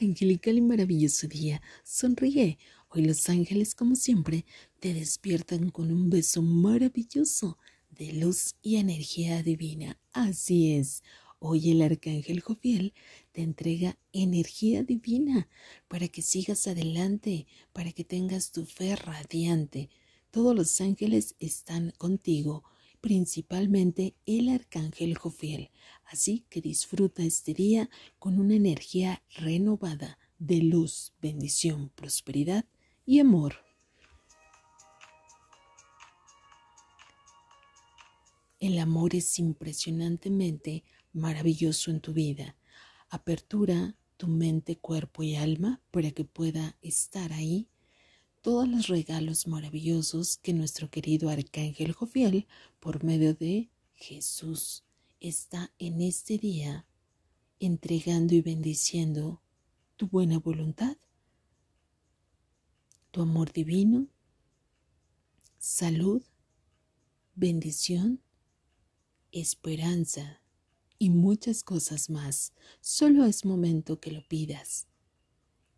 angelical y maravilloso día. Sonríe. Hoy los ángeles, como siempre, te despiertan con un beso maravilloso de luz y energía divina. Así es. Hoy el arcángel Jofiel te entrega energía divina para que sigas adelante, para que tengas tu fe radiante. Todos los ángeles están contigo, principalmente el arcángel Jofiel. Así que disfruta este día con una energía renovada de luz, bendición, prosperidad y amor. El amor es impresionantemente maravilloso en tu vida. Apertura tu mente, cuerpo y alma para que pueda estar ahí todos los regalos maravillosos que nuestro querido Arcángel Jofiel, por medio de Jesús, está en este día entregando y bendiciendo tu buena voluntad, tu amor divino, salud, bendición, esperanza y muchas cosas más. Solo es momento que lo pidas.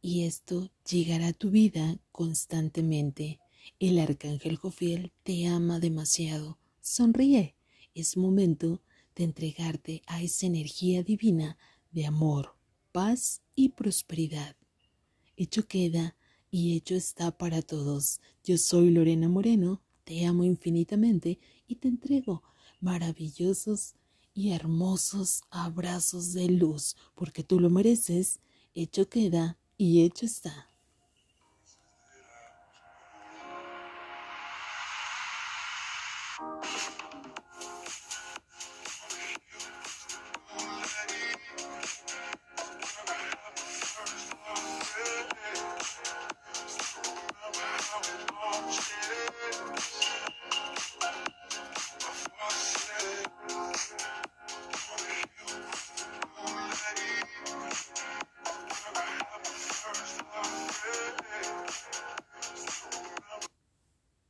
Y esto llegará a tu vida constantemente. El arcángel Jofiel te ama demasiado. Sonríe. Es momento de entregarte a esa energía divina de amor, paz y prosperidad. Hecho queda y hecho está para todos. Yo soy Lorena Moreno, te amo infinitamente y te entrego maravillosos y hermosos abrazos de luz, porque tú lo mereces, hecho queda y hecho está. Yeah.